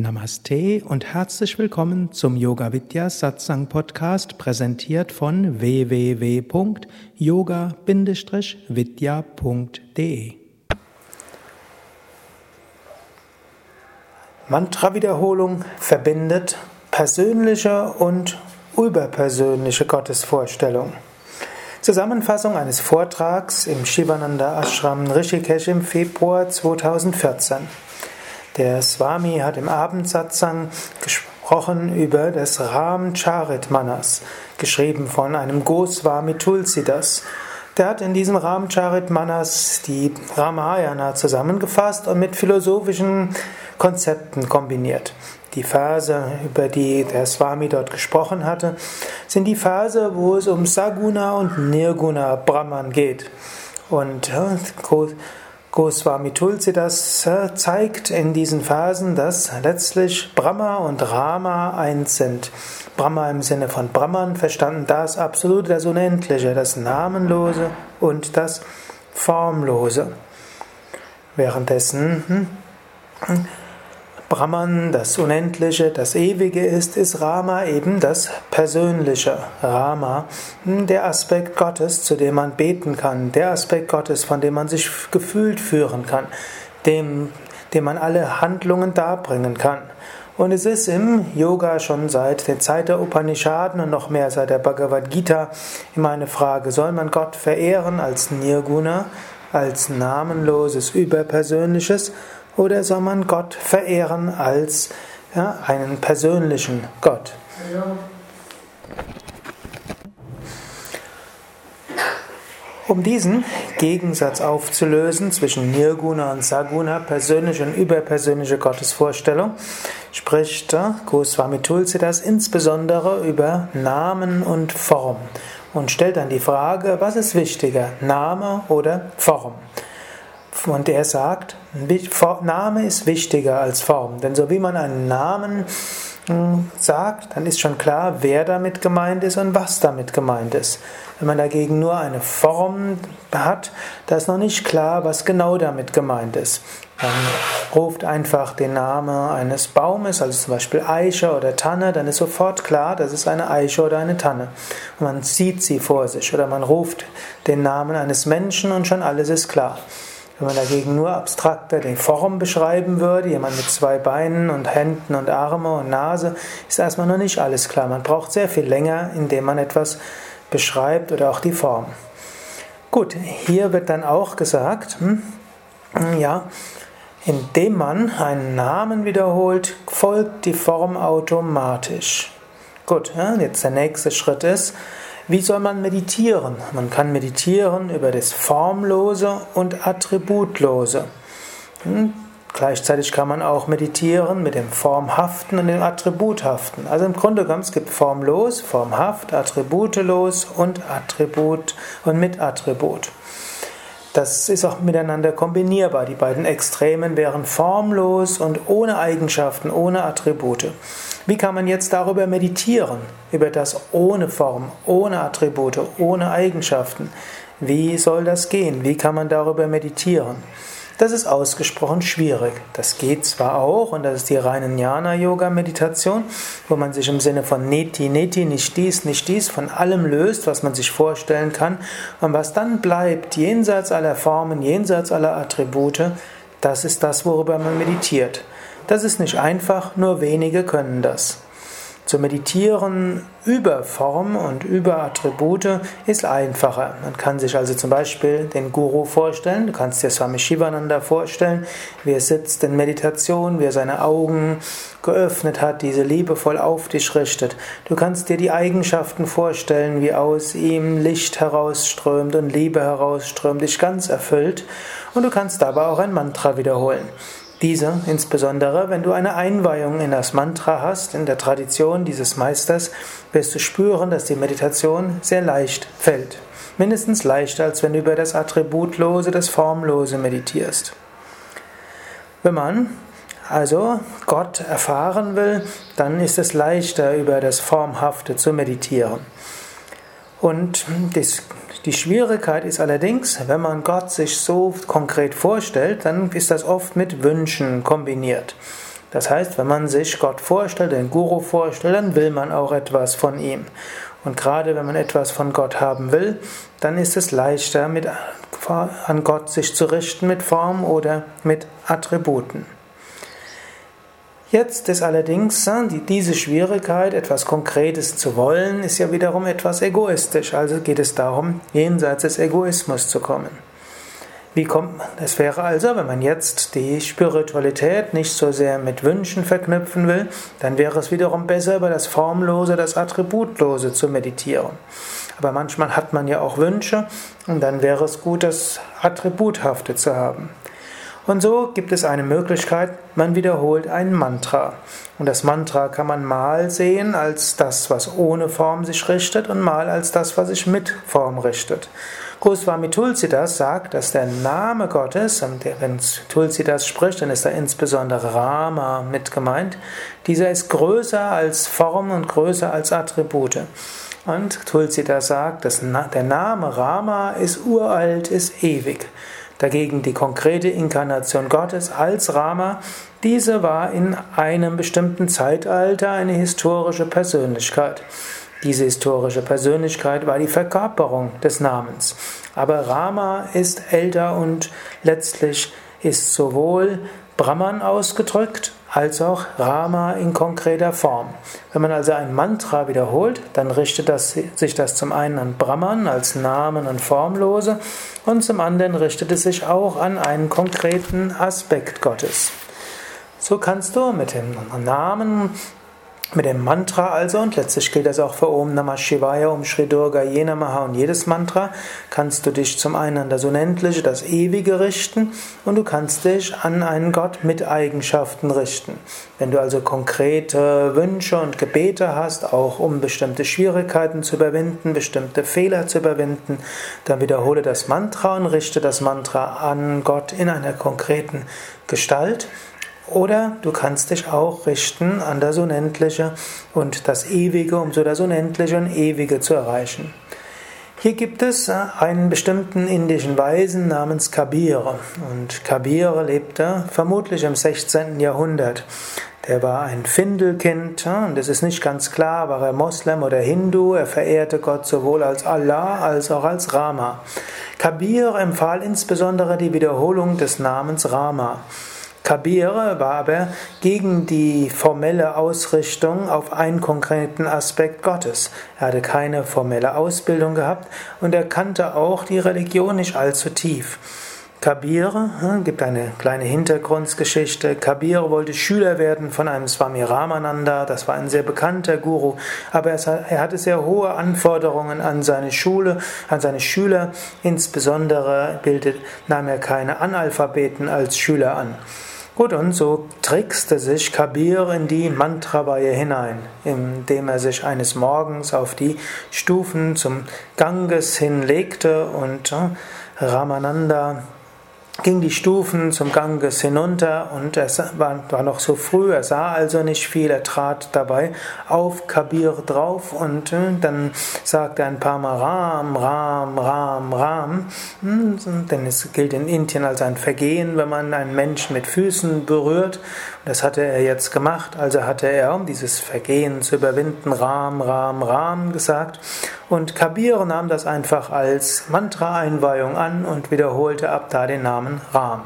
Namaste und herzlich willkommen zum Yoga Vidya Satsang Podcast, präsentiert von www.yoga-vidya.de. Mantra-Wiederholung verbindet persönliche und überpersönliche Gottesvorstellung. Zusammenfassung eines Vortrags im Shivananda Ashram Rishikesh im Februar 2014. Der Swami hat im Abendsatsang gesprochen über das Ram Charit Manas, geschrieben von einem Goswami Tulsidas. Der hat in diesem Ram Charit Manas die Ramayana zusammengefasst und mit philosophischen Konzepten kombiniert. Die Verse, über die der Swami dort gesprochen hatte, sind die Verse, wo es um Saguna und Nirguna Brahman geht. Und Goswami Tulsidas äh, zeigt in diesen Versen, dass letztlich Brahma und Rama eins sind. Brahma im Sinne von Brahman verstanden das Absolute, das Unendliche, das Namenlose und das Formlose. Währenddessen hm, Brahman das Unendliche, das Ewige ist, ist Rama eben das Persönliche. Rama, der Aspekt Gottes, zu dem man beten kann, der Aspekt Gottes, von dem man sich gefühlt führen kann, dem, dem man alle Handlungen darbringen kann. Und es ist im Yoga schon seit der Zeit der Upanishaden und noch mehr seit der Bhagavad Gita immer eine Frage, soll man Gott verehren als Nirguna, als namenloses, überpersönliches oder soll man Gott verehren als ja, einen persönlichen Gott? Um diesen Gegensatz aufzulösen zwischen Nirguna und Saguna, persönliche und überpersönliche Gottesvorstellung, spricht Goswami Tulsidas insbesondere über Namen und Form und stellt dann die Frage, was ist wichtiger, Name oder Form? Und er sagt, Name ist wichtiger als Form. Denn so wie man einen Namen hm, sagt, dann ist schon klar, wer damit gemeint ist und was damit gemeint ist. Wenn man dagegen nur eine Form hat, da ist noch nicht klar, was genau damit gemeint ist. Man ruft einfach den Namen eines Baumes, also zum Beispiel Eiche oder Tanne, dann ist sofort klar, das ist eine Eiche oder eine Tanne. Und man sieht sie vor sich. Oder man ruft den Namen eines Menschen und schon alles ist klar. Wenn man dagegen nur abstrakter die Form beschreiben würde, jemand mit zwei Beinen und Händen und Arme und Nase, ist erstmal noch nicht alles klar. Man braucht sehr viel länger, indem man etwas beschreibt oder auch die Form. Gut, hier wird dann auch gesagt, hm, ja, indem man einen Namen wiederholt, folgt die Form automatisch. Gut, ja, jetzt der nächste Schritt ist, wie soll man meditieren? Man kann meditieren über das Formlose und Attributlose. Hm? Gleichzeitig kann man auch meditieren mit dem Formhaften und dem Attributhaften. Also im Grunde genommen, es gibt formlos, formhaft, attributelos und Attribut und mit Attribut. Das ist auch miteinander kombinierbar. Die beiden Extremen wären formlos und ohne Eigenschaften, ohne Attribute. Wie kann man jetzt darüber meditieren? Über das ohne Form, ohne Attribute, ohne Eigenschaften. Wie soll das gehen? Wie kann man darüber meditieren? Das ist ausgesprochen schwierig. Das geht zwar auch, und das ist die reine Jnana-Yoga-Meditation, wo man sich im Sinne von Neti, Neti, nicht dies, nicht dies, von allem löst, was man sich vorstellen kann. Und was dann bleibt, jenseits aller Formen, jenseits aller Attribute, das ist das, worüber man meditiert. Das ist nicht einfach, nur wenige können das. Zu meditieren über Form und über Attribute ist einfacher. Man kann sich also zum Beispiel den Guru vorstellen, du kannst dir Swami Shivananda vorstellen, wie er sitzt in Meditation, wie er seine Augen geöffnet hat, diese liebevoll auf dich richtet. Du kannst dir die Eigenschaften vorstellen, wie aus ihm Licht herausströmt und Liebe herausströmt, dich ganz erfüllt. Und du kannst dabei auch ein Mantra wiederholen. Diese insbesondere, wenn du eine Einweihung in das Mantra hast, in der Tradition dieses Meisters, wirst du spüren, dass die Meditation sehr leicht fällt. Mindestens leichter, als wenn du über das Attributlose, das Formlose meditierst. Wenn man also Gott erfahren will, dann ist es leichter, über das Formhafte zu meditieren. Und das die Schwierigkeit ist allerdings, wenn man Gott sich so konkret vorstellt, dann ist das oft mit Wünschen kombiniert. Das heißt, wenn man sich Gott vorstellt, den Guru vorstellt, dann will man auch etwas von ihm. Und gerade wenn man etwas von Gott haben will, dann ist es leichter, mit, an Gott sich zu richten mit Form oder mit Attributen. Jetzt ist allerdings äh, diese Schwierigkeit, etwas Konkretes zu wollen, ist ja wiederum etwas egoistisch. Also geht es darum, jenseits des Egoismus zu kommen. Wie kommt man? Das wäre also, wenn man jetzt die Spiritualität nicht so sehr mit Wünschen verknüpfen will, dann wäre es wiederum besser, über das Formlose, das Attributlose zu meditieren. Aber manchmal hat man ja auch Wünsche und dann wäre es gut, das Attributhafte zu haben. Und so gibt es eine Möglichkeit, man wiederholt ein Mantra. Und das Mantra kann man mal sehen als das, was ohne Form sich richtet und mal als das, was sich mit Form richtet. Goswami Tulsidas sagt, dass der Name Gottes, wenn Tulsidas spricht, dann ist da insbesondere Rama mit gemeint, dieser ist größer als Form und größer als Attribute. Und Tulsidas sagt, dass der Name Rama ist uralt, ist ewig. Dagegen die konkrete Inkarnation Gottes als Rama, diese war in einem bestimmten Zeitalter eine historische Persönlichkeit. Diese historische Persönlichkeit war die Verkörperung des Namens. Aber Rama ist älter und letztlich ist sowohl Brahman ausgedrückt als auch Rama in konkreter Form. Wenn man also ein Mantra wiederholt, dann richtet das, sich das zum einen an Brahman als Namen und Formlose und zum anderen richtet es sich auch an einen konkreten Aspekt Gottes. So kannst du mit dem Namen mit dem Mantra also, und letztlich gilt das auch für Om Namah Shivaya, Om Shri Durga Ye und jedes Mantra, kannst du dich zum einen an das Unendliche, das Ewige richten und du kannst dich an einen Gott mit Eigenschaften richten. Wenn du also konkrete Wünsche und Gebete hast, auch um bestimmte Schwierigkeiten zu überwinden, bestimmte Fehler zu überwinden, dann wiederhole das Mantra und richte das Mantra an Gott in einer konkreten Gestalt. Oder du kannst dich auch richten an das Unendliche und das Ewige, um so das Unendliche und Ewige zu erreichen. Hier gibt es äh, einen bestimmten indischen Weisen namens Kabir. Und Kabir lebte vermutlich im 16. Jahrhundert. Der war ein Findelkind und es ist nicht ganz klar, war er Moslem oder Hindu. Er verehrte Gott sowohl als Allah als auch als Rama. Kabir empfahl insbesondere die Wiederholung des Namens Rama. Kabir war aber gegen die formelle Ausrichtung auf einen konkreten Aspekt Gottes. Er hatte keine formelle Ausbildung gehabt und er kannte auch die Religion nicht allzu tief. Kabir, hm, gibt eine kleine Hintergrundgeschichte. Kabir wollte Schüler werden von einem Swami Ramananda, das war ein sehr bekannter Guru, aber er hatte sehr hohe Anforderungen an seine Schule, an seine Schüler. Insbesondere bildet, nahm er keine Analphabeten als Schüler an. Gut, und so trickste sich Kabir in die Mantraweihe hinein, indem er sich eines Morgens auf die Stufen zum Ganges hinlegte und äh, Ramananda ging die Stufen zum Ganges hinunter und es war, war, noch so früh, er sah also nicht viel, er trat dabei auf Kabir drauf und äh, dann sagte er ein paar Mal Ram, Ram, Ram, Ram, hm, denn es gilt in Indien als ein Vergehen, wenn man einen Menschen mit Füßen berührt. Das hatte er jetzt gemacht, also hatte er, um dieses Vergehen zu überwinden, Ram, Ram, Ram gesagt und Kabir nahm das einfach als Mantra-Einweihung an und wiederholte ab da den Namen Ram.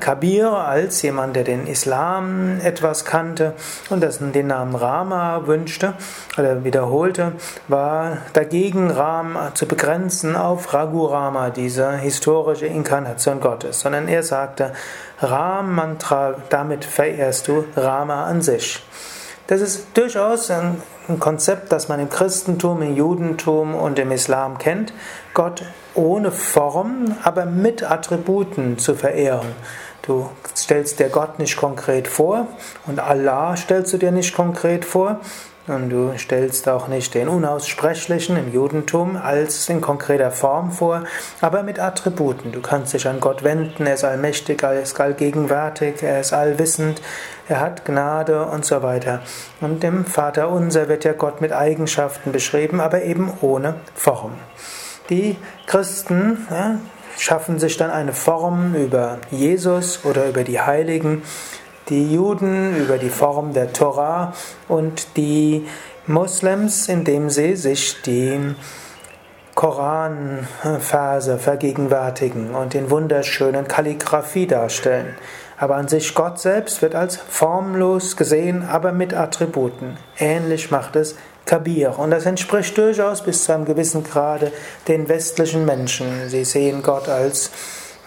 Kabir als jemand, der den Islam etwas kannte und dessen den Namen Rama wünschte oder wiederholte, war dagegen Ram zu begrenzen auf Raghurama, diese historische Inkarnation Gottes, sondern er sagte Ram Mantra, damit verehrst du Rama an sich. Das ist durchaus ein, Konzept, das man im Christentum, im Judentum und im Islam kennt. Gott ohne Form, aber mit Attributen zu verehren. Du stellst dir Gott nicht konkret vor und Allah stellst du dir nicht konkret vor, und du stellst auch nicht den Unaussprechlichen im Judentum als in konkreter Form vor, aber mit Attributen. Du kannst dich an Gott wenden, er ist allmächtig, er ist allgegenwärtig, er ist allwissend, er hat Gnade und so weiter. Und im Vater Unser wird ja Gott mit Eigenschaften beschrieben, aber eben ohne Form. Die Christen ja, schaffen sich dann eine Form über Jesus oder über die Heiligen, die Juden über die Form der Torah und die Moslems, indem sie sich die Koranverse vergegenwärtigen und in wunderschönen Kalligraphie darstellen. Aber an sich Gott selbst wird als formlos gesehen, aber mit Attributen. Ähnlich macht es Kabir. Und das entspricht durchaus bis zu einem gewissen Grade den westlichen Menschen. Sie sehen Gott als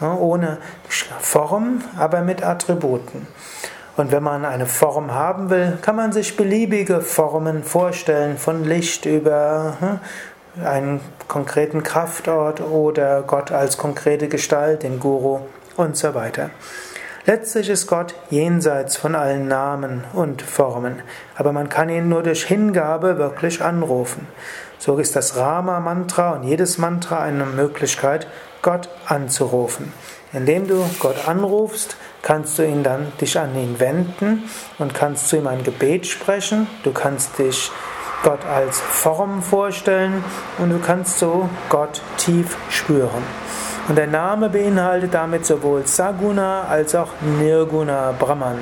ohne Form, aber mit Attributen. Und wenn man eine Form haben will, kann man sich beliebige Formen vorstellen, von Licht über hm, einen konkreten Kraftort oder Gott als konkrete Gestalt, den Guru und so weiter. Letztlich ist Gott jenseits von allen Namen und Formen, aber man kann ihn nur durch Hingabe wirklich anrufen. So ist das Rama-Mantra und jedes Mantra eine Möglichkeit, Gott anzurufen. Indem du Gott anrufst, kannst du ihn dann dich an ihn wenden und kannst zu ihm ein Gebet sprechen. Du kannst dich Gott als Form vorstellen und du kannst so Gott tief spüren. Und der Name beinhaltet damit sowohl Saguna als auch Nirguna Brahman.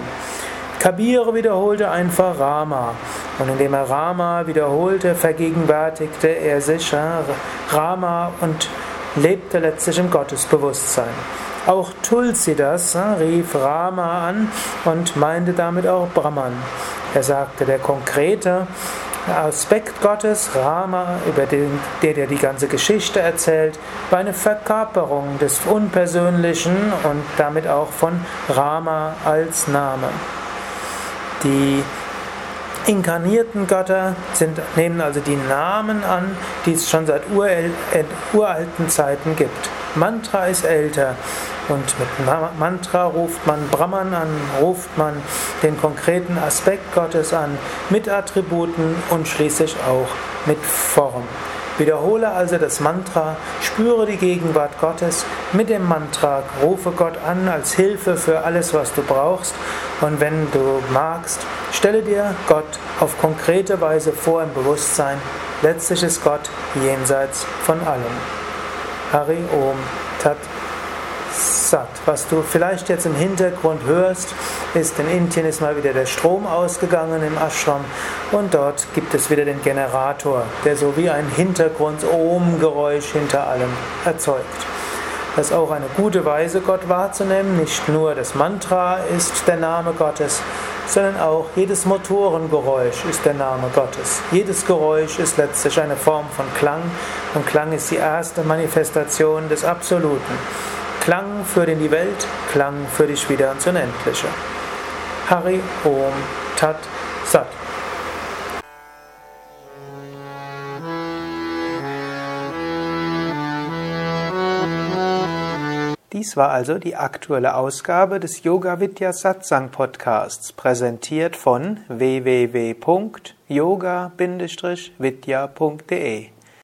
Kabir wiederholte einfach Rama. Und indem er Rama wiederholte, vergegenwärtigte er sich Rama und lebte letztlich im Gottesbewusstsein. Auch Tulsidas rief Rama an und meinte damit auch Brahman. Er sagte, der konkrete Aspekt Gottes, Rama, über den, der dir die ganze Geschichte erzählt, war eine Verkörperung des Unpersönlichen und damit auch von Rama als Name. Die inkarnierten Götter sind, nehmen also die Namen an, die es schon seit uralten Zeiten gibt. Mantra ist älter. Und mit Mantra ruft man Brahman an, ruft man den konkreten Aspekt Gottes an, mit Attributen und schließlich auch mit Form. Wiederhole also das Mantra, spüre die Gegenwart Gottes mit dem Mantra, rufe Gott an als Hilfe für alles, was du brauchst und wenn du magst, stelle dir Gott auf konkrete Weise vor im Bewusstsein. Letztlich ist Gott jenseits von allem. Hari Om Tat Sat. Was du vielleicht jetzt im Hintergrund hörst, ist, in Indien ist mal wieder der Strom ausgegangen im Ashram und dort gibt es wieder den Generator, der so wie ein Hintergrund-Ohm-Geräusch hinter allem erzeugt. Das ist auch eine gute Weise, Gott wahrzunehmen. Nicht nur das Mantra ist der Name Gottes, sondern auch jedes Motorengeräusch ist der Name Gottes. Jedes Geräusch ist letztlich eine Form von Klang und Klang ist die erste Manifestation des Absoluten. Klang führt in die Welt, Klang führt dich wieder ins Unendliche. Hari Om Tat Sat. Dies war also die aktuelle Ausgabe des Yoga Vidya Satsang Podcasts, präsentiert von www.yoga-vidya.de